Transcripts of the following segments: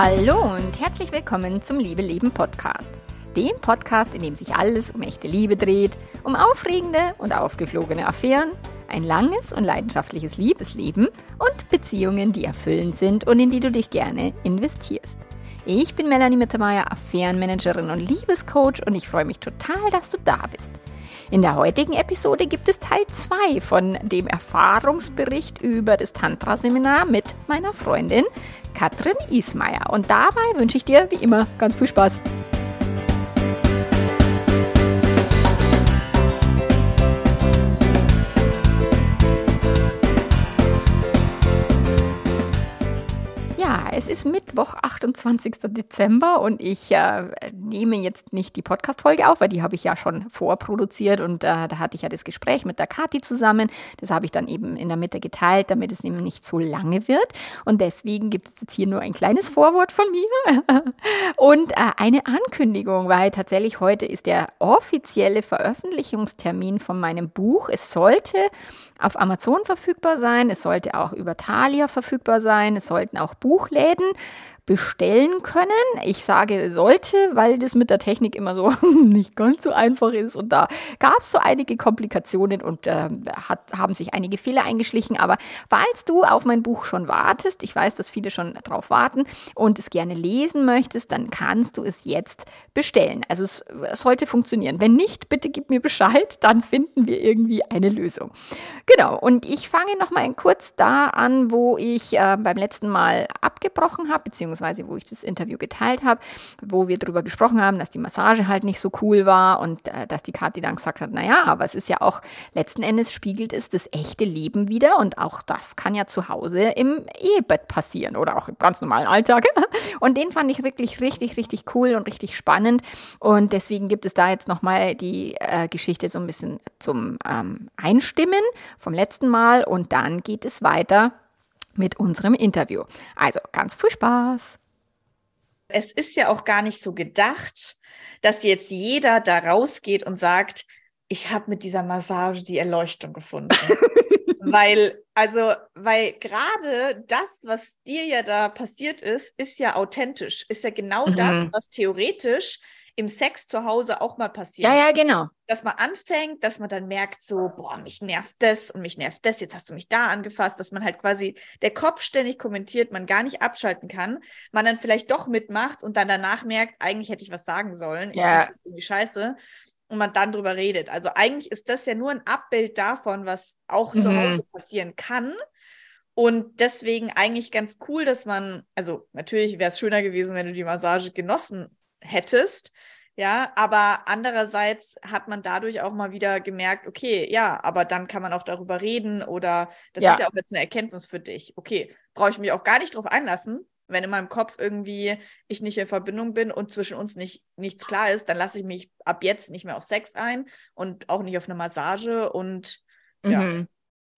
Hallo und herzlich willkommen zum Liebe Leben Podcast. Dem Podcast, in dem sich alles um echte Liebe dreht, um aufregende und aufgeflogene Affären, ein langes und leidenschaftliches Liebesleben und Beziehungen, die erfüllend sind und in die du dich gerne investierst. Ich bin Melanie Mittermeier, Affärenmanagerin und Liebescoach und ich freue mich total, dass du da bist. In der heutigen Episode gibt es Teil 2 von dem Erfahrungsbericht über das Tantra-Seminar mit meiner Freundin Katrin Ismaier. Und dabei wünsche ich dir wie immer ganz viel Spaß. Es ist Mittwoch, 28. Dezember und ich äh, nehme jetzt nicht die Podcast-Folge auf, weil die habe ich ja schon vorproduziert und äh, da hatte ich ja das Gespräch mit der Kathi zusammen. Das habe ich dann eben in der Mitte geteilt, damit es eben nicht so lange wird. Und deswegen gibt es jetzt hier nur ein kleines Vorwort von mir und äh, eine Ankündigung, weil tatsächlich heute ist der offizielle Veröffentlichungstermin von meinem Buch. Es sollte auf Amazon verfügbar sein, es sollte auch über Thalia verfügbar sein, es sollten auch Buchläden bestellen können. Ich sage sollte, weil das mit der Technik immer so nicht ganz so einfach ist. Und da gab es so einige Komplikationen und äh, hat, haben sich einige Fehler eingeschlichen. Aber falls du auf mein Buch schon wartest, ich weiß, dass viele schon drauf warten und es gerne lesen möchtest, dann kannst du es jetzt bestellen. Also es, sollte funktionieren. Wenn nicht, bitte gib mir Bescheid, dann finden wir irgendwie eine Lösung. Genau, und ich fange nochmal kurz da an, wo ich äh, beim letzten Mal abgebrochen habe, beziehungsweise beziehungsweise wo ich das Interview geteilt habe, wo wir darüber gesprochen haben, dass die Massage halt nicht so cool war und äh, dass die Kathi dann gesagt hat, naja, aber es ist ja auch, letzten Endes spiegelt es das echte Leben wieder und auch das kann ja zu Hause im Ehebett passieren oder auch im ganz normalen Alltag. Und den fand ich wirklich richtig, richtig cool und richtig spannend und deswegen gibt es da jetzt nochmal die äh, Geschichte so ein bisschen zum ähm, Einstimmen vom letzten Mal und dann geht es weiter mit unserem Interview. Also ganz viel Spaß. Es ist ja auch gar nicht so gedacht, dass jetzt jeder da rausgeht und sagt, ich habe mit dieser Massage die Erleuchtung gefunden. weil, also, weil gerade das, was dir ja da passiert ist, ist ja authentisch, ist ja genau mhm. das, was theoretisch im Sex zu Hause auch mal passiert. Ja, ja, genau. Dass man anfängt, dass man dann merkt, so, boah, mich nervt das und mich nervt das, jetzt hast du mich da angefasst, dass man halt quasi der Kopf ständig kommentiert, man gar nicht abschalten kann, man dann vielleicht doch mitmacht und dann danach merkt, eigentlich hätte ich was sagen sollen. Ja. Irgendwie scheiße. Und man dann drüber redet. Also eigentlich ist das ja nur ein Abbild davon, was auch mhm. zu Hause passieren kann. Und deswegen eigentlich ganz cool, dass man, also natürlich wäre es schöner gewesen, wenn du die Massage genossen hättest. Ja, aber andererseits hat man dadurch auch mal wieder gemerkt, okay, ja, aber dann kann man auch darüber reden oder das ja. ist ja auch jetzt eine Erkenntnis für dich. Okay, brauche ich mich auch gar nicht drauf einlassen, wenn in meinem Kopf irgendwie ich nicht in Verbindung bin und zwischen uns nicht nichts klar ist, dann lasse ich mich ab jetzt nicht mehr auf Sex ein und auch nicht auf eine Massage und ja. Mhm.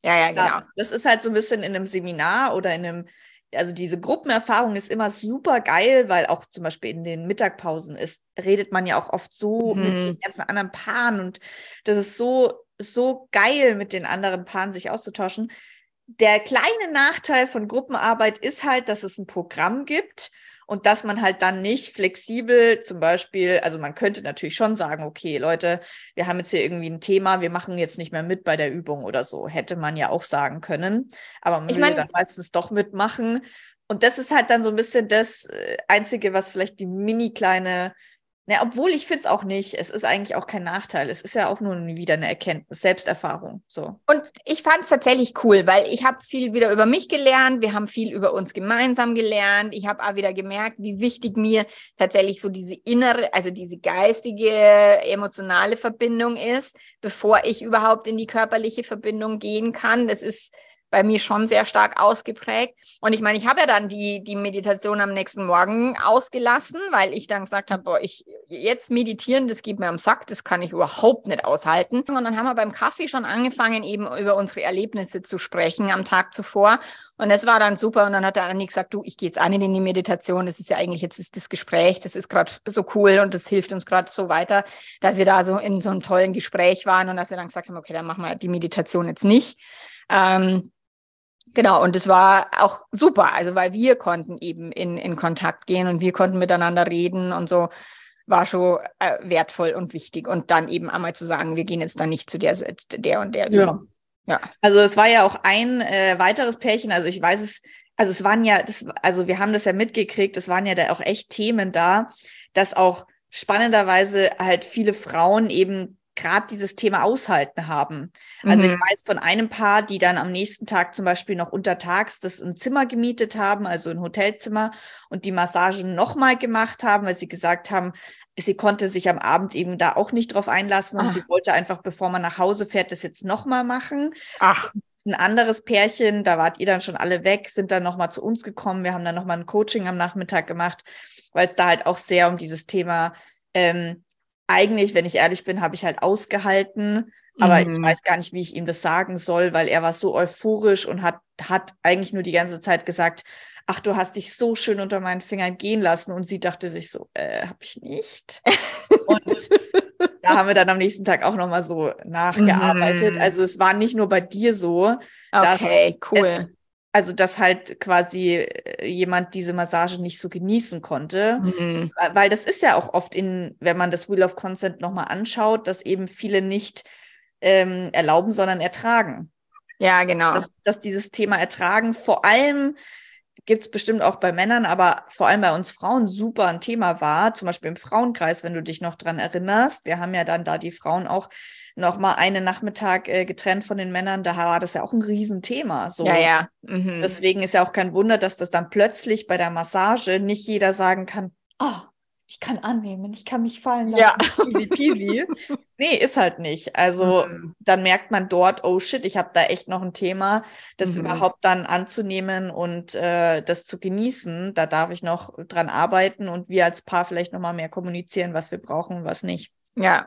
Ja, ja, genau. Das ist halt so ein bisschen in einem Seminar oder in einem also diese Gruppenerfahrung ist immer super geil, weil auch zum Beispiel in den Mittagpausen ist, redet man ja auch oft so mhm. mit den ganzen anderen Paaren und das ist so, so geil, mit den anderen Paaren sich auszutauschen. Der kleine Nachteil von Gruppenarbeit ist halt, dass es ein Programm gibt und dass man halt dann nicht flexibel zum Beispiel, also man könnte natürlich schon sagen, okay, Leute, wir haben jetzt hier irgendwie ein Thema, wir machen jetzt nicht mehr mit bei der Übung oder so. Hätte man ja auch sagen können. Aber man ich will mein, dann meistens doch mitmachen. Und das ist halt dann so ein bisschen das äh, Einzige, was vielleicht die mini kleine na, obwohl ich finde es auch nicht. Es ist eigentlich auch kein Nachteil. Es ist ja auch nur wieder eine Erkenntnis, Selbsterfahrung. So. Und ich fand es tatsächlich cool, weil ich habe viel wieder über mich gelernt. Wir haben viel über uns gemeinsam gelernt. Ich habe auch wieder gemerkt, wie wichtig mir tatsächlich so diese innere, also diese geistige, emotionale Verbindung ist, bevor ich überhaupt in die körperliche Verbindung gehen kann. Das ist bei mir schon sehr stark ausgeprägt. Und ich meine, ich habe ja dann die, die Meditation am nächsten Morgen ausgelassen, weil ich dann gesagt habe, boah, ich jetzt meditieren, das geht mir am Sack, das kann ich überhaupt nicht aushalten. Und dann haben wir beim Kaffee schon angefangen, eben über unsere Erlebnisse zu sprechen am Tag zuvor. Und das war dann super. Und dann hat der Anni gesagt, du, ich gehe jetzt auch nicht in die Meditation. Das ist ja eigentlich jetzt ist das Gespräch, das ist gerade so cool und das hilft uns gerade so weiter, dass wir da so in so einem tollen Gespräch waren und dass wir dann gesagt haben, okay, dann machen wir die Meditation jetzt nicht. Ähm, Genau, und es war auch super, also weil wir konnten eben in, in Kontakt gehen und wir konnten miteinander reden und so war schon äh, wertvoll und wichtig. Und dann eben einmal zu sagen, wir gehen jetzt dann nicht zu der, der und der. Ja. ja. Also es war ja auch ein äh, weiteres Pärchen, also ich weiß es, also es waren ja, das, also wir haben das ja mitgekriegt, es waren ja da auch echt Themen da, dass auch spannenderweise halt viele Frauen eben gerade dieses Thema Aushalten haben. Also mhm. ich weiß von einem Paar, die dann am nächsten Tag zum Beispiel noch untertags das ein Zimmer gemietet haben, also ein Hotelzimmer und die Massagen nochmal gemacht haben, weil sie gesagt haben, sie konnte sich am Abend eben da auch nicht drauf einlassen und Ach. sie wollte einfach, bevor man nach Hause fährt, das jetzt nochmal machen. Ach. Ein anderes Pärchen, da wart ihr dann schon alle weg, sind dann nochmal zu uns gekommen. Wir haben dann nochmal ein Coaching am Nachmittag gemacht, weil es da halt auch sehr um dieses Thema ähm, eigentlich, wenn ich ehrlich bin, habe ich halt ausgehalten. Aber mhm. ich weiß gar nicht, wie ich ihm das sagen soll, weil er war so euphorisch und hat, hat eigentlich nur die ganze Zeit gesagt, ach, du hast dich so schön unter meinen Fingern gehen lassen. Und sie dachte sich so, äh, habe ich nicht. und da haben wir dann am nächsten Tag auch nochmal so nachgearbeitet. Mhm. Also es war nicht nur bei dir so. Okay, cool. Es, also dass halt quasi äh, jemand diese Massage nicht so genießen konnte, mhm. weil das ist ja auch oft in, wenn man das Wheel of Consent nochmal anschaut, dass eben viele nicht ähm, erlauben, sondern ertragen. Ja, genau. Dass, dass dieses Thema ertragen vor allem gibt es bestimmt auch bei Männern, aber vor allem bei uns Frauen super ein Thema war. Zum Beispiel im Frauenkreis, wenn du dich noch dran erinnerst. Wir haben ja dann da die Frauen auch noch mal einen Nachmittag äh, getrennt von den Männern. Da war das ja auch ein Riesenthema. So. Ja, ja. Mhm. Deswegen ist ja auch kein Wunder, dass das dann plötzlich bei der Massage nicht jeder sagen kann, oh, ich kann annehmen, ich kann mich fallen lassen. Ja. Easy peasy. nee, ist halt nicht. Also mhm. dann merkt man dort, oh shit, ich habe da echt noch ein Thema, das mhm. überhaupt dann anzunehmen und äh, das zu genießen. Da darf ich noch dran arbeiten und wir als Paar vielleicht noch mal mehr kommunizieren, was wir brauchen und was nicht. Ja,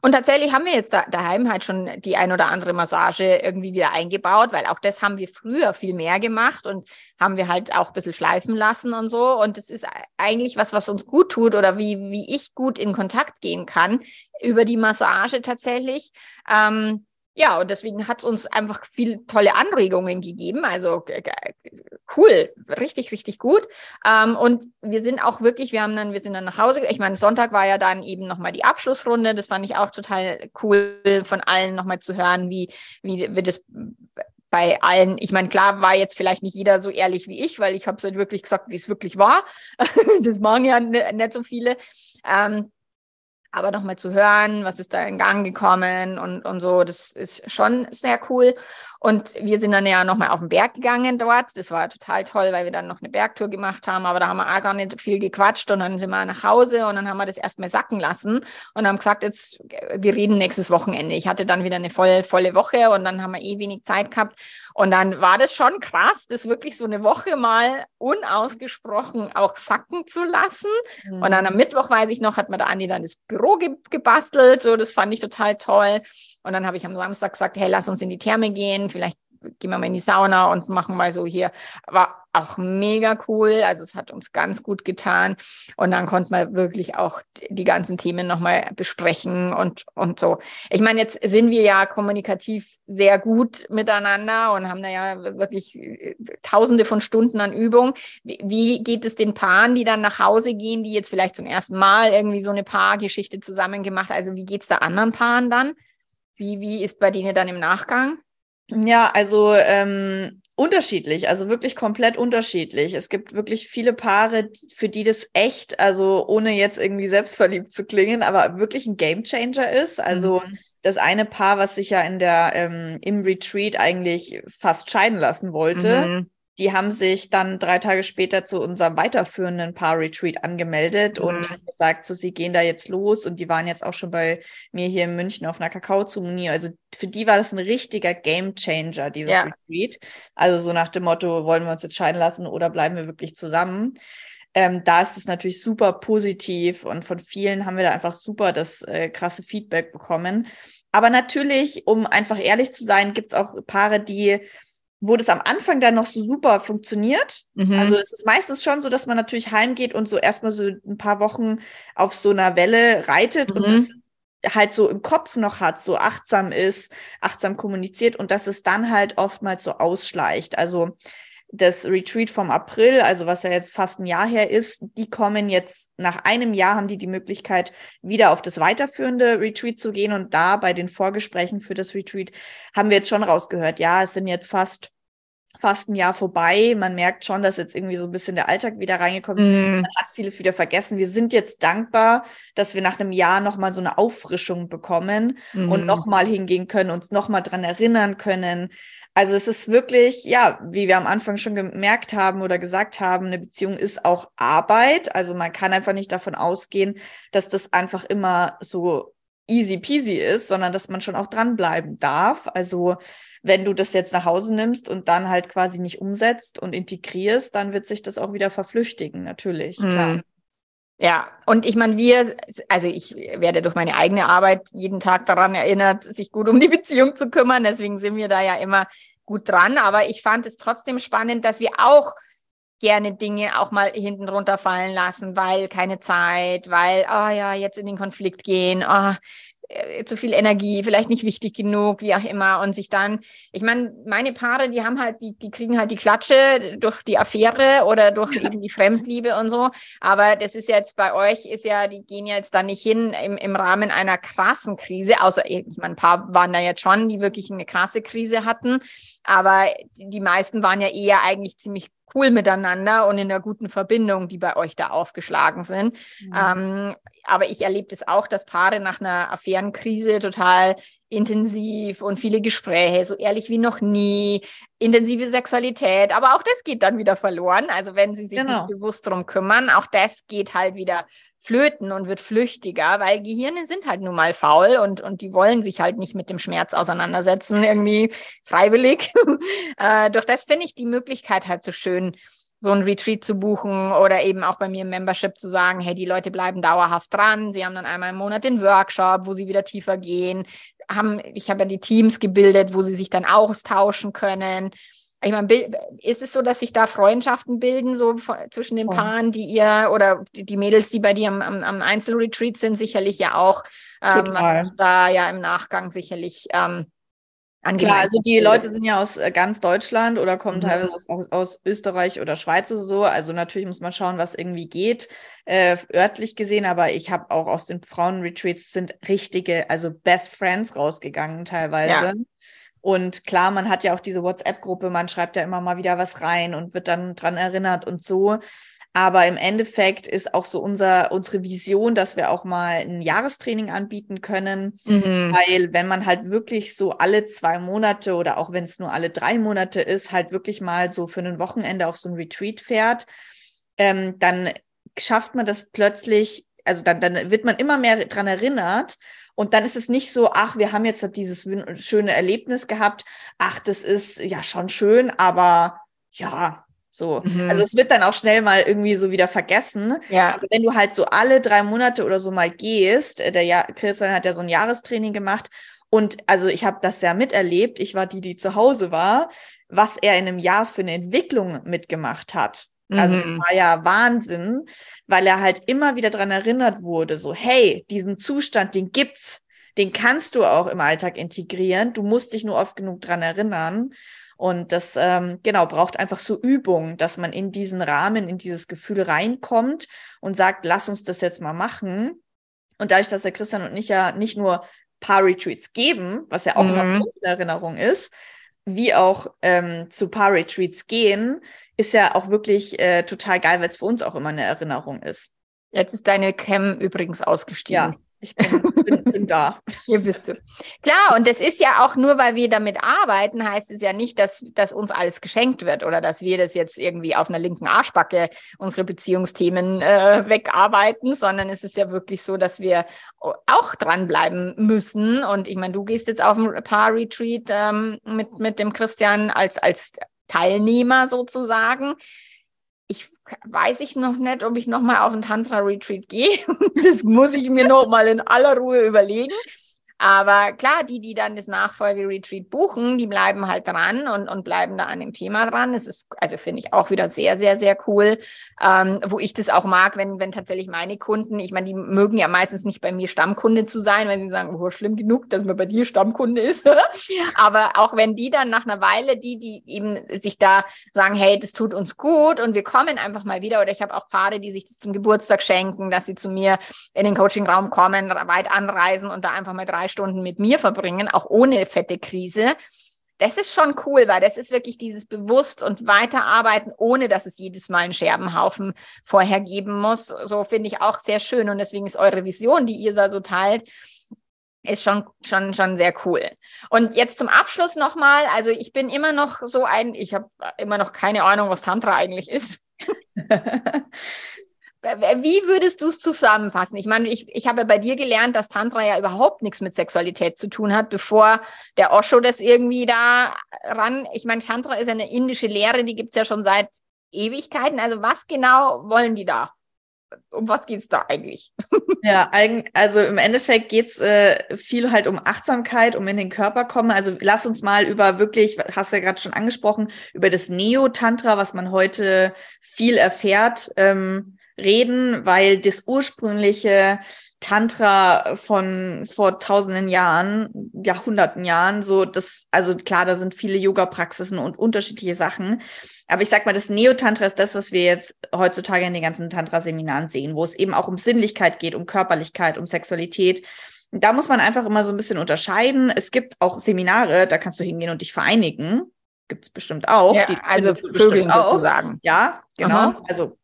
und tatsächlich haben wir jetzt da, daheim halt schon die ein oder andere Massage irgendwie wieder eingebaut, weil auch das haben wir früher viel mehr gemacht und haben wir halt auch ein bisschen schleifen lassen und so. Und es ist eigentlich was, was uns gut tut oder wie, wie ich gut in Kontakt gehen kann über die Massage tatsächlich. Ähm, ja, und deswegen hat es uns einfach viele tolle Anregungen gegeben. Also cool, richtig, richtig gut. Ähm, und wir sind auch wirklich, wir haben dann, wir sind dann nach Hause. Ich meine, Sonntag war ja dann eben nochmal die Abschlussrunde. Das fand ich auch total cool, von allen nochmal zu hören, wie, wie, wie das bei allen, ich meine, klar war jetzt vielleicht nicht jeder so ehrlich wie ich, weil ich habe es halt wirklich gesagt, wie es wirklich war. das machen ja nicht so viele. Ähm, aber nochmal zu hören, was ist da in Gang gekommen und, und so, das ist schon sehr cool. Und wir sind dann ja nochmal auf den Berg gegangen dort. Das war total toll, weil wir dann noch eine Bergtour gemacht haben, aber da haben wir auch gar nicht viel gequatscht und dann sind wir nach Hause und dann haben wir das erstmal sacken lassen und haben gesagt, jetzt, wir reden nächstes Wochenende. Ich hatte dann wieder eine voll, volle Woche und dann haben wir eh wenig Zeit gehabt. Und dann war das schon krass, das wirklich so eine Woche mal unausgesprochen auch sacken zu lassen. Mhm. Und dann am Mittwoch, weiß ich noch, hat mir der Andi dann das Büro ge gebastelt. So, das fand ich total toll. Und dann habe ich am Samstag gesagt, hey, lass uns in die Therme gehen, vielleicht gehen wir mal in die Sauna und machen mal so hier. War auch mega cool. Also es hat uns ganz gut getan. Und dann konnte man wirklich auch die ganzen Themen nochmal besprechen und, und so. Ich meine, jetzt sind wir ja kommunikativ sehr gut miteinander und haben da ja wirklich äh, tausende von Stunden an Übung. Wie, wie geht es den Paaren, die dann nach Hause gehen, die jetzt vielleicht zum ersten Mal irgendwie so eine Paargeschichte zusammen gemacht? Also wie geht es da anderen Paaren dann? Wie, wie ist bei denen dann im Nachgang? Ja, also ähm, unterschiedlich, also wirklich komplett unterschiedlich. Es gibt wirklich viele Paare, für die das echt, also ohne jetzt irgendwie selbstverliebt zu klingen, aber wirklich ein Gamechanger ist. Also mhm. das eine Paar, was sich ja in der ähm, im Retreat eigentlich fast scheiden lassen wollte. Mhm die haben sich dann drei Tage später zu unserem weiterführenden Paar-Retreat angemeldet mhm. und haben gesagt, so sie gehen da jetzt los und die waren jetzt auch schon bei mir hier in München auf einer Kakaozeremonie. Also für die war das ein richtiger Game Changer, dieses ja. Retreat. Also so nach dem Motto, wollen wir uns jetzt scheiden lassen oder bleiben wir wirklich zusammen? Ähm, da ist es natürlich super positiv und von vielen haben wir da einfach super das äh, krasse Feedback bekommen. Aber natürlich, um einfach ehrlich zu sein, gibt es auch Paare, die wo das am Anfang dann noch so super funktioniert. Mhm. Also es ist meistens schon so, dass man natürlich heimgeht und so erstmal so ein paar Wochen auf so einer Welle reitet. Mhm. Und das halt so im Kopf noch hat, so achtsam ist, achtsam kommuniziert und dass es dann halt oftmals so ausschleicht. Also das Retreat vom April, also was ja jetzt fast ein Jahr her ist, die kommen jetzt nach einem Jahr, haben die die Möglichkeit, wieder auf das weiterführende Retreat zu gehen. Und da bei den Vorgesprächen für das Retreat haben wir jetzt schon rausgehört, ja, es sind jetzt fast fast ein Jahr vorbei. Man merkt schon, dass jetzt irgendwie so ein bisschen der Alltag wieder reingekommen ist. Mm. Man hat vieles wieder vergessen. Wir sind jetzt dankbar, dass wir nach einem Jahr nochmal so eine Auffrischung bekommen mm. und nochmal hingehen können, uns nochmal dran erinnern können. Also es ist wirklich, ja, wie wir am Anfang schon gemerkt haben oder gesagt haben, eine Beziehung ist auch Arbeit. Also man kann einfach nicht davon ausgehen, dass das einfach immer so easy peasy ist, sondern dass man schon auch dranbleiben darf. Also wenn du das jetzt nach Hause nimmst und dann halt quasi nicht umsetzt und integrierst, dann wird sich das auch wieder verflüchtigen, natürlich, mhm. Ja, und ich meine, wir, also ich werde durch meine eigene Arbeit jeden Tag daran erinnert, sich gut um die Beziehung zu kümmern. Deswegen sind wir da ja immer gut dran. Aber ich fand es trotzdem spannend, dass wir auch gerne Dinge auch mal hinten runterfallen lassen, weil keine Zeit, weil, oh ja, jetzt in den Konflikt gehen, oh, zu viel Energie, vielleicht nicht wichtig genug, wie auch immer. Und sich dann, ich meine, meine Paare, die haben halt, die, die kriegen halt die Klatsche durch die Affäre oder durch ja. eben die Fremdliebe und so. Aber das ist jetzt bei euch, ist ja, die gehen jetzt da nicht hin im, im Rahmen einer krassen Krise, außer, ich meine, ein paar waren da jetzt schon, die wirklich eine krasse Krise hatten. Aber die meisten waren ja eher eigentlich ziemlich cool miteinander und in einer guten Verbindung, die bei euch da aufgeschlagen sind. Mhm. Ähm, aber ich erlebe das auch, dass Paare nach einer Affärenkrise total intensiv und viele Gespräche, so ehrlich wie noch nie, intensive Sexualität, aber auch das geht dann wieder verloren. Also wenn sie sich genau. nicht bewusst drum kümmern, auch das geht halt wieder flöten und wird flüchtiger, weil Gehirne sind halt nun mal faul und, und die wollen sich halt nicht mit dem Schmerz auseinandersetzen, irgendwie freiwillig. äh, doch das finde ich die Möglichkeit halt so schön, so ein Retreat zu buchen oder eben auch bei mir im Membership zu sagen, hey, die Leute bleiben dauerhaft dran. Sie haben dann einmal im Monat den Workshop, wo sie wieder tiefer gehen. Haben, ich habe ja die Teams gebildet, wo sie sich dann austauschen können. Ich meine, ist es so, dass sich da Freundschaften bilden, so zwischen den Paaren, die ihr oder die, Mädels, die bei dir am, am Einzelretreat sind, sicherlich ja auch, ähm, was da ja im Nachgang sicherlich ähm, Klar, also die Leute sind ja aus äh, ganz Deutschland oder kommen mhm. teilweise aus, aus, Österreich oder Schweiz oder so. Also natürlich muss man schauen, was irgendwie geht, äh, örtlich gesehen. Aber ich habe auch aus den Frauenretreats sind richtige, also Best Friends rausgegangen teilweise. Ja. Und klar, man hat ja auch diese WhatsApp-Gruppe, man schreibt ja immer mal wieder was rein und wird dann dran erinnert und so. Aber im Endeffekt ist auch so unser, unsere Vision, dass wir auch mal ein Jahrestraining anbieten können. Mhm. Weil wenn man halt wirklich so alle zwei Monate oder auch wenn es nur alle drei Monate ist, halt wirklich mal so für ein Wochenende auf so ein Retreat fährt, ähm, dann schafft man das plötzlich, also dann, dann wird man immer mehr dran erinnert. Und dann ist es nicht so, ach, wir haben jetzt dieses schöne Erlebnis gehabt. Ach, das ist ja schon schön, aber ja, so. Mhm. Also es wird dann auch schnell mal irgendwie so wieder vergessen. Ja. Aber wenn du halt so alle drei Monate oder so mal gehst, äh, der ja Christian hat ja so ein Jahrestraining gemacht und also ich habe das ja miterlebt, ich war die, die zu Hause war, was er in einem Jahr für eine Entwicklung mitgemacht hat. Also es mhm. war ja Wahnsinn, weil er halt immer wieder dran erinnert wurde, so hey, diesen Zustand, den gibt's, den kannst du auch im Alltag integrieren. Du musst dich nur oft genug dran erinnern. Und das, ähm, genau, braucht einfach so Übung, dass man in diesen Rahmen, in dieses Gefühl reinkommt und sagt, lass uns das jetzt mal machen. Und dadurch, dass der Christian und ich ja nicht nur Paar-Retreats geben, was ja auch mhm. eine Erinnerung ist, wie auch ähm, zu Paar-Retreats gehen, ist ja auch wirklich äh, total geil, weil es für uns auch immer eine Erinnerung ist. Jetzt ist deine Cam übrigens ausgestiegen. Ja, ich bin, bin, bin, da. Hier bist du. Klar, und das ist ja auch nur, weil wir damit arbeiten, heißt es ja nicht, dass, dass uns alles geschenkt wird oder dass wir das jetzt irgendwie auf einer linken Arschbacke unsere Beziehungsthemen äh, wegarbeiten, sondern es ist ja wirklich so, dass wir auch dranbleiben müssen. Und ich meine, du gehst jetzt auf ein Paar-Retreat ähm, mit, mit dem Christian als, als Teilnehmer sozusagen ich weiß ich noch nicht, ob ich nochmal auf ein Tantra-Retreat gehe. das muss ich mir nochmal in aller Ruhe überlegen. Aber klar, die, die dann das Nachfolgeretreat buchen, die bleiben halt dran und, und bleiben da an dem Thema dran. Das ist, also finde ich auch wieder sehr, sehr, sehr cool, ähm, wo ich das auch mag, wenn, wenn tatsächlich meine Kunden, ich meine, die mögen ja meistens nicht bei mir Stammkunde zu sein, wenn sie sagen, oh, schlimm genug, dass man bei dir Stammkunde ist. Aber auch wenn die dann nach einer Weile, die, die eben sich da sagen, hey, das tut uns gut und wir kommen einfach mal wieder. Oder ich habe auch Paare, die sich das zum Geburtstag schenken, dass sie zu mir in den Coachingraum kommen, weit anreisen und da einfach mal drei Stunden mit mir verbringen, auch ohne fette Krise. Das ist schon cool, weil das ist wirklich dieses bewusst und weiterarbeiten, ohne dass es jedes Mal einen Scherbenhaufen vorher geben muss. So finde ich auch sehr schön und deswegen ist eure Vision, die ihr da so teilt, ist schon, schon, schon sehr cool. Und jetzt zum Abschluss nochmal, also ich bin immer noch so ein, ich habe immer noch keine Ahnung, was Tantra eigentlich ist. Wie würdest du es zusammenfassen? Ich meine, ich, ich habe bei dir gelernt, dass Tantra ja überhaupt nichts mit Sexualität zu tun hat, bevor der Osho das irgendwie da ran. Ich meine, Tantra ist eine indische Lehre, die gibt es ja schon seit Ewigkeiten. Also was genau wollen die da? um was geht es da eigentlich? Ja, also im Endeffekt geht es äh, viel halt um Achtsamkeit, um in den Körper kommen. Also lass uns mal über wirklich, hast du ja gerade schon angesprochen, über das Neo-Tantra, was man heute viel erfährt, ähm, reden, weil das ursprüngliche Tantra von vor tausenden Jahren, Jahrhunderten Jahren, so das, also klar, da sind viele Yoga-Praxisen und unterschiedliche Sachen. Aber ich sag mal, das Neo-Tantra ist das, was wir jetzt heutzutage in den ganzen Tantra-Seminaren sehen, wo es eben auch um Sinnlichkeit geht, um Körperlichkeit, um Sexualität. Und da muss man einfach immer so ein bisschen unterscheiden. Es gibt auch Seminare, da kannst du hingehen und dich vereinigen. Gibt es bestimmt auch. Ja, also Vögeln sozusagen. Ja, genau. Aha. Also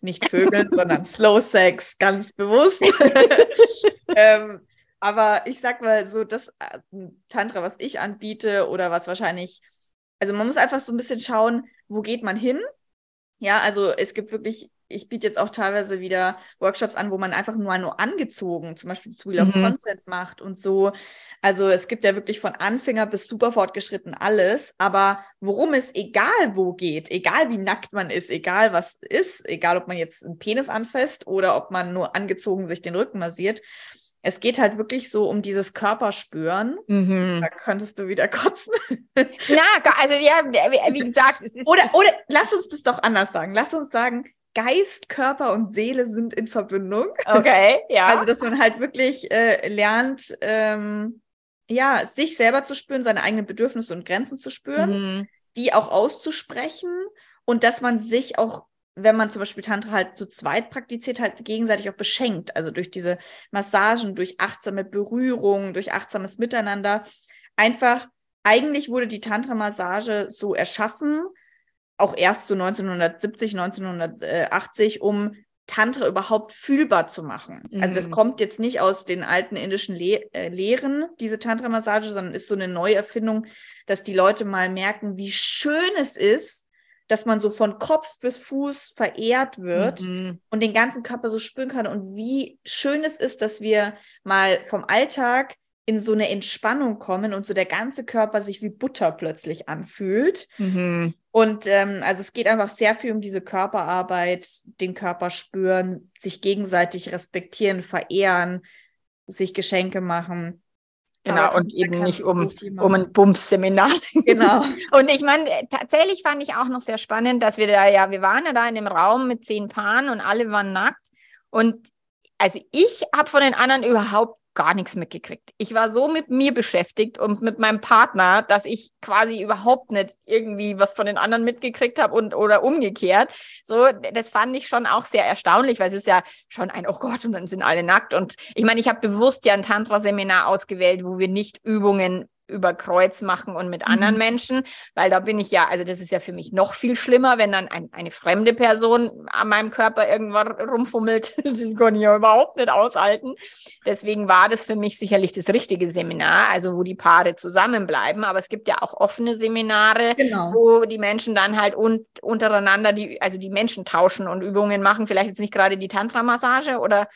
nicht Vögeln, sondern Slow Sex, ganz bewusst. ähm, aber ich sag mal so, das äh, Tantra, was ich anbiete oder was wahrscheinlich, also man muss einfach so ein bisschen schauen, wo geht man hin? Ja, also es gibt wirklich ich biete jetzt auch teilweise wieder Workshops an, wo man einfach nur, nur angezogen, zum Beispiel zu Wheel of mhm. Consent macht und so. Also es gibt ja wirklich von Anfänger bis super fortgeschritten alles. Aber worum es egal wo geht, egal wie nackt man ist, egal was ist, egal ob man jetzt einen Penis anfasst oder ob man nur angezogen sich den Rücken massiert, es geht halt wirklich so um dieses Körperspüren. Mhm. Da könntest du wieder kotzen. Na, also ja, wie gesagt. oder, oder lass uns das doch anders sagen. Lass uns sagen, Geist, Körper und Seele sind in Verbindung. Okay, ja. Also, dass man halt wirklich äh, lernt, ähm, ja, sich selber zu spüren, seine eigenen Bedürfnisse und Grenzen zu spüren, mhm. die auch auszusprechen und dass man sich auch, wenn man zum Beispiel Tantra halt zu zweit praktiziert, halt gegenseitig auch beschenkt. Also durch diese Massagen, durch achtsame Berührung, durch achtsames Miteinander. Einfach, eigentlich wurde die Tantra-Massage so erschaffen, auch erst so 1970, 1980, um Tantra überhaupt fühlbar zu machen. Mhm. Also das mhm. kommt jetzt nicht aus den alten indischen Le äh, Lehren, diese Tantra-Massage, sondern ist so eine Neuerfindung, dass die Leute mal merken, wie schön es ist, dass man so von Kopf bis Fuß verehrt wird mhm. und den ganzen Körper so spüren kann und wie schön es ist, dass wir mal vom Alltag in so eine Entspannung kommen und so der ganze Körper sich wie Butter plötzlich anfühlt. Mhm. Und ähm, also es geht einfach sehr viel um diese Körperarbeit, den Körper spüren, sich gegenseitig respektieren, verehren, sich Geschenke machen. Genau, und eben nicht um, so um ein Bums-Seminar. Genau. und ich meine, tatsächlich fand ich auch noch sehr spannend, dass wir da ja, wir waren ja da in dem Raum mit zehn Paaren und alle waren nackt. Und also ich habe von den anderen überhaupt gar nichts mitgekriegt. Ich war so mit mir beschäftigt und mit meinem Partner, dass ich quasi überhaupt nicht irgendwie was von den anderen mitgekriegt habe und oder umgekehrt. So, das fand ich schon auch sehr erstaunlich, weil es ist ja schon ein, oh Gott, und dann sind alle nackt. Und ich meine, ich habe bewusst ja ein Tantra-Seminar ausgewählt, wo wir nicht Übungen über Kreuz machen und mit anderen mhm. Menschen, weil da bin ich ja, also das ist ja für mich noch viel schlimmer, wenn dann ein, eine fremde Person an meinem Körper irgendwann rumfummelt. Das kann ich ja überhaupt nicht aushalten. Deswegen war das für mich sicherlich das richtige Seminar, also wo die Paare zusammenbleiben. Aber es gibt ja auch offene Seminare, genau. wo die Menschen dann halt un untereinander, die, also die Menschen tauschen und Übungen machen. Vielleicht jetzt nicht gerade die Tantra-Massage oder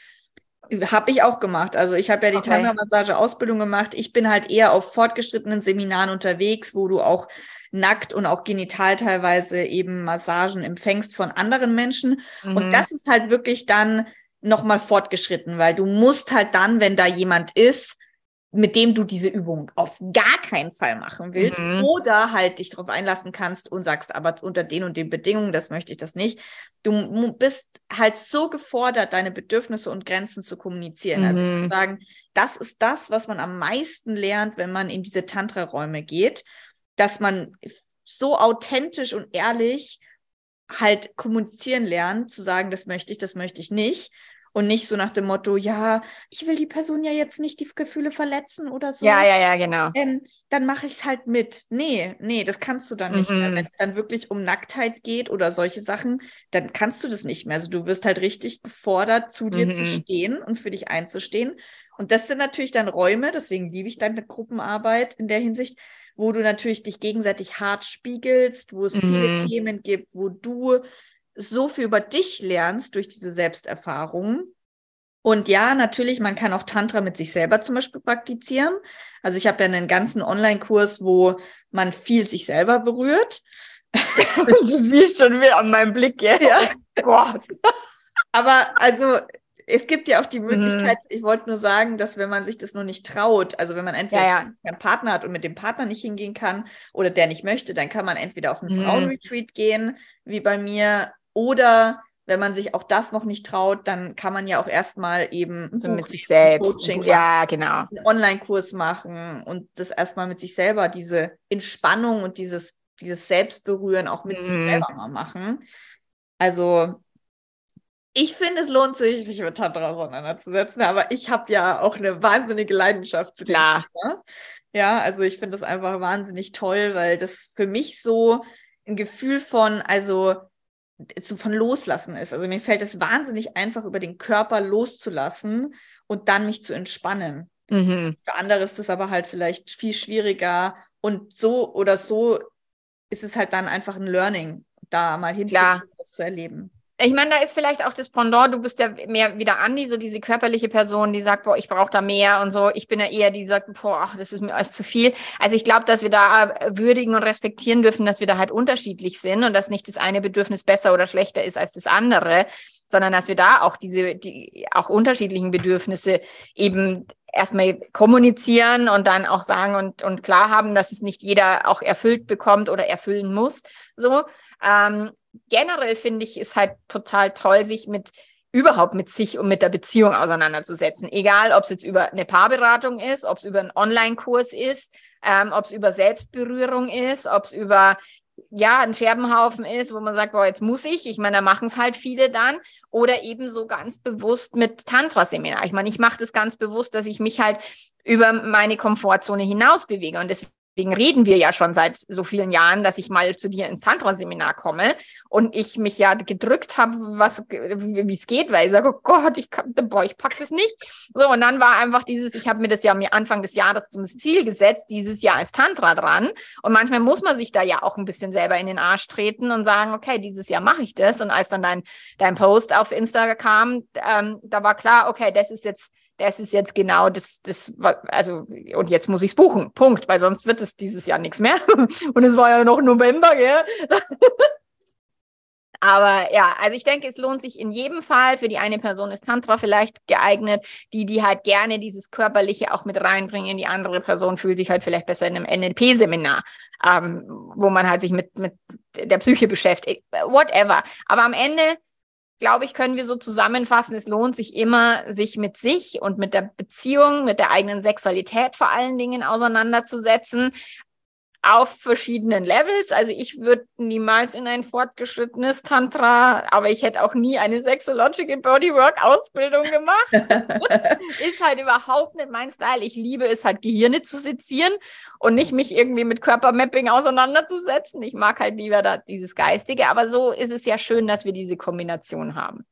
habe ich auch gemacht. Also ich habe ja die okay. Tantra-Massage-Ausbildung gemacht. Ich bin halt eher auf fortgeschrittenen Seminaren unterwegs, wo du auch nackt und auch genital teilweise eben Massagen empfängst von anderen Menschen. Mhm. Und das ist halt wirklich dann nochmal fortgeschritten, weil du musst halt dann, wenn da jemand ist, mit dem du diese Übung auf gar keinen Fall machen willst mhm. oder halt dich darauf einlassen kannst und sagst, aber unter den und den Bedingungen, das möchte ich das nicht. Du bist halt so gefordert, deine Bedürfnisse und Grenzen zu kommunizieren. Also mhm. Also zu sagen, das ist das, was man am meisten lernt, wenn man in diese Tantra-Räume geht, dass man so authentisch und ehrlich halt kommunizieren lernt, zu sagen, das möchte ich, das möchte ich nicht und nicht so nach dem Motto, ja, ich will die Person ja jetzt nicht die Gefühle verletzen oder so. Ja, ja, ja, genau. Ähm, dann mache ich es halt mit. Nee, nee, das kannst du dann nicht mhm. mehr. Wenn es dann wirklich um Nacktheit geht oder solche Sachen, dann kannst du das nicht mehr. Also du wirst halt richtig gefordert, zu dir mhm. zu stehen und für dich einzustehen. Und das sind natürlich dann Räume, deswegen liebe ich deine Gruppenarbeit in der Hinsicht, wo du natürlich dich gegenseitig hart spiegelst, wo es mhm. viele Themen gibt, wo du so viel über dich lernst durch diese Selbsterfahrungen. Und ja, natürlich, man kann auch Tantra mit sich selber zum Beispiel praktizieren. Also ich habe ja einen ganzen Online-Kurs, wo man viel sich selber berührt. du siehst schon wieder an meinem Blick, ja. ja. Oh Gott. Aber also es gibt ja auch die Möglichkeit, mhm. ich wollte nur sagen, dass wenn man sich das nur nicht traut, also wenn man entweder ja, ja. einen Partner hat und mit dem Partner nicht hingehen kann oder der nicht möchte, dann kann man entweder auf einen mhm. Frauenretreat gehen, wie bei mir, oder wenn man sich auch das noch nicht traut, dann kann man ja auch erstmal eben so mit sich selbst Coaching ja, genau. einen Online-Kurs machen und das erstmal mit sich selber, diese Entspannung und dieses, dieses Selbstberühren auch mit mhm. sich selber mal machen. Also ich finde, es lohnt sich, sich mit Tantra auseinanderzusetzen, aber ich habe ja auch eine wahnsinnige Leidenschaft zu dem Klar. Thema. Ja, also ich finde das einfach wahnsinnig toll, weil das für mich so ein Gefühl von, also so von Loslassen ist. Also mir fällt es wahnsinnig einfach, über den Körper loszulassen und dann mich zu entspannen. Mhm. Für andere ist das aber halt vielleicht viel schwieriger und so oder so ist es halt dann einfach ein Learning, da mal hinzugehen, das zu erleben. Ich meine, da ist vielleicht auch das Pendant, du bist ja mehr wieder Andi, so diese körperliche Person, die sagt, boah, ich brauche da mehr und so. Ich bin ja eher die, die sagt, boah, ach, das ist mir alles zu viel. Also ich glaube, dass wir da äh, würdigen und respektieren dürfen, dass wir da halt unterschiedlich sind und dass nicht das eine Bedürfnis besser oder schlechter ist als das andere, sondern dass wir da auch diese, die auch unterschiedlichen Bedürfnisse eben erstmal kommunizieren und dann auch sagen und, und klar haben, dass es nicht jeder auch erfüllt bekommt oder erfüllen muss. So. Ähm, generell finde ich, ist halt total toll, sich mit überhaupt mit sich und mit der Beziehung auseinanderzusetzen. Egal, ob es jetzt über eine Paarberatung ist, ob es über einen Online-Kurs ist, ähm, ob es über Selbstberührung ist, ob es über ja, ein Scherbenhaufen ist, wo man sagt, boah, jetzt muss ich. Ich meine, da machen es halt viele dann. Oder eben so ganz bewusst mit Tantra-Seminar. Ich meine, ich mache das ganz bewusst, dass ich mich halt über meine Komfortzone hinaus bewege. Und deswegen Deswegen reden wir ja schon seit so vielen Jahren, dass ich mal zu dir ins Tantra-Seminar komme und ich mich ja gedrückt habe, was, wie es geht, weil ich sage, oh Gott, ich, kann, boah, ich pack das nicht. So, und dann war einfach dieses, ich habe mir das ja mir Anfang des Jahres zum Ziel gesetzt, dieses Jahr als Tantra dran. Und manchmal muss man sich da ja auch ein bisschen selber in den Arsch treten und sagen, okay, dieses Jahr mache ich das. Und als dann dein, dein Post auf Insta kam, ähm, da war klar, okay, das ist jetzt das ist jetzt genau das, das, also, und jetzt muss ich es buchen. Punkt, weil sonst wird es dieses Jahr nichts mehr. Und es war ja noch November, gell? Aber ja, also ich denke, es lohnt sich in jedem Fall. Für die eine Person ist Tantra vielleicht geeignet, die, die halt gerne dieses Körperliche auch mit reinbringen. Die andere Person fühlt sich halt vielleicht besser in einem NLP-Seminar, ähm, wo man halt sich mit, mit der Psyche beschäftigt. Whatever. Aber am Ende glaube ich, können wir so zusammenfassen, es lohnt sich immer, sich mit sich und mit der Beziehung, mit der eigenen Sexualität vor allen Dingen auseinanderzusetzen auf verschiedenen Levels. Also ich würde niemals in ein fortgeschrittenes Tantra, aber ich hätte auch nie eine Sexological Bodywork Ausbildung gemacht. ist halt überhaupt nicht mein Style. Ich liebe es halt Gehirne zu sezieren und nicht mich irgendwie mit Körpermapping auseinanderzusetzen. Ich mag halt lieber da dieses Geistige, aber so ist es ja schön, dass wir diese Kombination haben.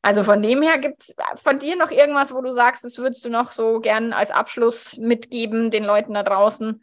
Also von dem her gibt es von dir noch irgendwas, wo du sagst, das würdest du noch so gern als Abschluss mitgeben den Leuten da draußen?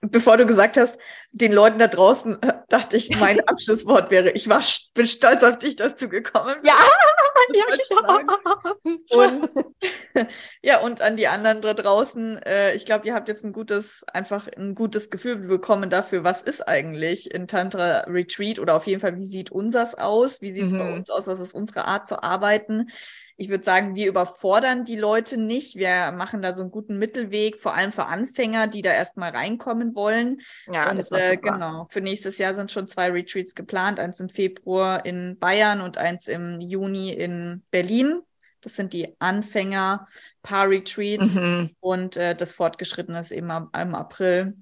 ich, bevor du gesagt hast, den Leuten da draußen äh, dachte ich, mein Abschlusswort wäre, ich war, bin stolz auf dich, dass du gekommen bist. Ja, ja, und, ja, und an die anderen da draußen, äh, ich glaube, ihr habt jetzt ein gutes, einfach ein gutes Gefühl bekommen dafür, was ist eigentlich in Tantra Retreat oder auf jeden Fall, wie sieht unsers aus? Wie sieht es mhm. bei uns aus? Was ist unsere Art zu arbeiten? ich würde sagen, wir überfordern die Leute nicht. Wir machen da so einen guten Mittelweg, vor allem für Anfänger, die da erstmal reinkommen wollen. Ja, und das äh, genau. Für nächstes Jahr sind schon zwei Retreats geplant: eins im Februar in Bayern und eins im Juni in Berlin. Das sind die Anfänger-Paar-Retreats mhm. und äh, das Fortgeschrittene ist eben im April.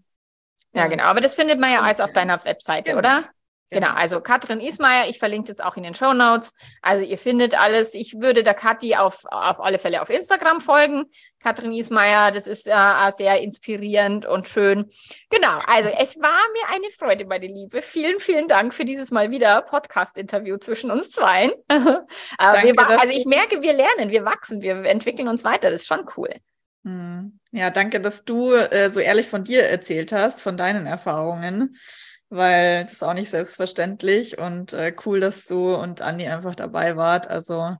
Ja, genau. Aber das findet man ja alles auf deiner Webseite, genau. oder? Genau, also Katrin Ismaier, ich verlinke das auch in den Show Notes. Also ihr findet alles. Ich würde der Kathi auf, auf alle Fälle auf Instagram folgen. Katrin Ismaier, das ist äh, sehr inspirierend und schön. Genau, also es war mir eine Freude, meine Liebe. Vielen, vielen Dank für dieses Mal wieder Podcast-Interview zwischen uns zwei. Danke, also ich merke, wir lernen, wir wachsen, wir entwickeln uns weiter. Das ist schon cool. Hm. Ja, danke, dass du äh, so ehrlich von dir erzählt hast, von deinen Erfahrungen weil das ist auch nicht selbstverständlich und äh, cool, dass du und Andi einfach dabei wart. Also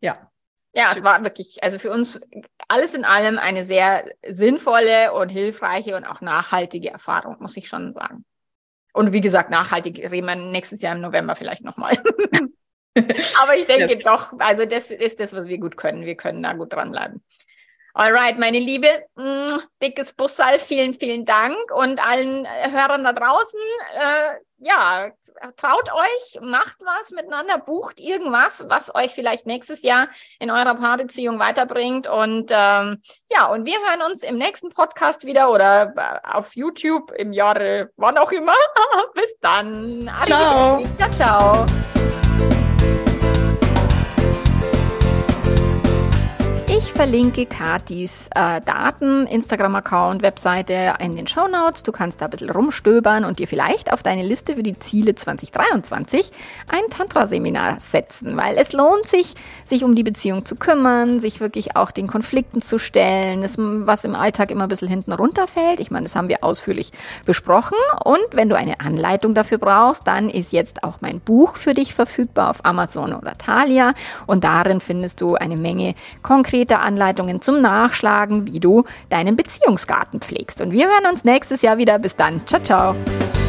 ja. Ja, es war wirklich, also für uns alles in allem eine sehr sinnvolle und hilfreiche und auch nachhaltige Erfahrung, muss ich schon sagen. Und wie gesagt, nachhaltig reden wir nächstes Jahr im November vielleicht nochmal. Aber ich denke ja. doch, also das ist das, was wir gut können. Wir können da gut dranbleiben. Alright, meine Liebe, mm, dickes Bussal, vielen, vielen Dank und allen äh, Hörern da draußen, äh, ja, traut euch, macht was miteinander, bucht irgendwas, was euch vielleicht nächstes Jahr in eurer Paarbeziehung weiterbringt und ähm, ja, und wir hören uns im nächsten Podcast wieder oder äh, auf YouTube im Jahre, wann auch immer. Bis dann. Ciao. Ciao, ciao. Verlinke Katis äh, Daten, Instagram-Account, Webseite in den Show Notes. Du kannst da ein bisschen rumstöbern und dir vielleicht auf deine Liste für die Ziele 2023 ein Tantra-Seminar setzen, weil es lohnt sich, sich um die Beziehung zu kümmern, sich wirklich auch den Konflikten zu stellen, das, was im Alltag immer ein bisschen hinten runterfällt. Ich meine, das haben wir ausführlich besprochen. Und wenn du eine Anleitung dafür brauchst, dann ist jetzt auch mein Buch für dich verfügbar auf Amazon oder Thalia. Und darin findest du eine Menge konkrete konkrete Anleitungen zum Nachschlagen, wie du deinen Beziehungsgarten pflegst. Und wir hören uns nächstes Jahr wieder. Bis dann. Ciao, ciao.